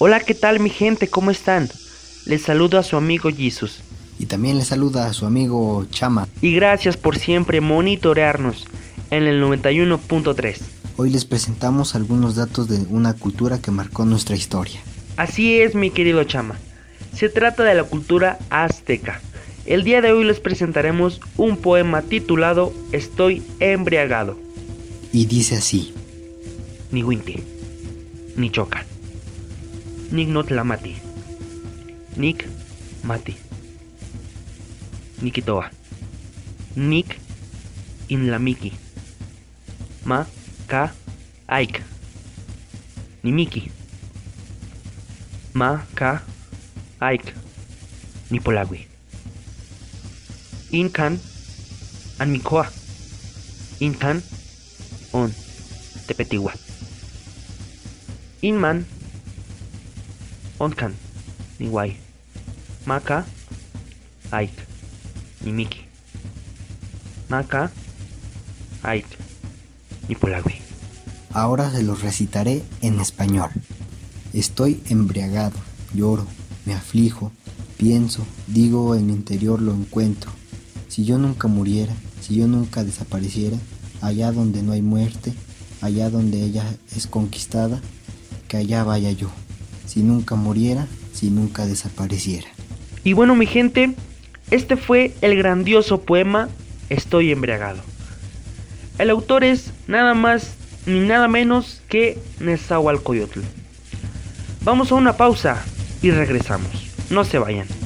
Hola, ¿qué tal mi gente? ¿Cómo están? Les saludo a su amigo Jesus. Y también le saluda a su amigo Chama. Y gracias por siempre monitorearnos en el 91.3. Hoy les presentamos algunos datos de una cultura que marcó nuestra historia. Así es, mi querido Chama. Se trata de la cultura azteca. El día de hoy les presentaremos un poema titulado Estoy embriagado. Y dice así. Ni Winti, ni Choca, Nik Notlamati, Nik Mati, Nikitoa, Nik Inlamiki, Ma Ka Aik, Nimiki, Ma Ka Aik, Nipolagui, Inkan Anmikoa, Inkan On Tepetigua. Inman Onkan Niwai Maka Aik Nimiki Maka Aik Nipolagui Ahora se los recitaré en español. Estoy embriagado, lloro, me aflijo, pienso, digo en mi interior lo encuentro. Si yo nunca muriera, si yo nunca desapareciera, allá donde no hay muerte, allá donde ella es conquistada, que allá vaya yo, si nunca muriera, si nunca desapareciera. Y bueno mi gente, este fue el grandioso poema Estoy embriagado. El autor es nada más ni nada menos que Nezahualcoyotl. Vamos a una pausa y regresamos. No se vayan.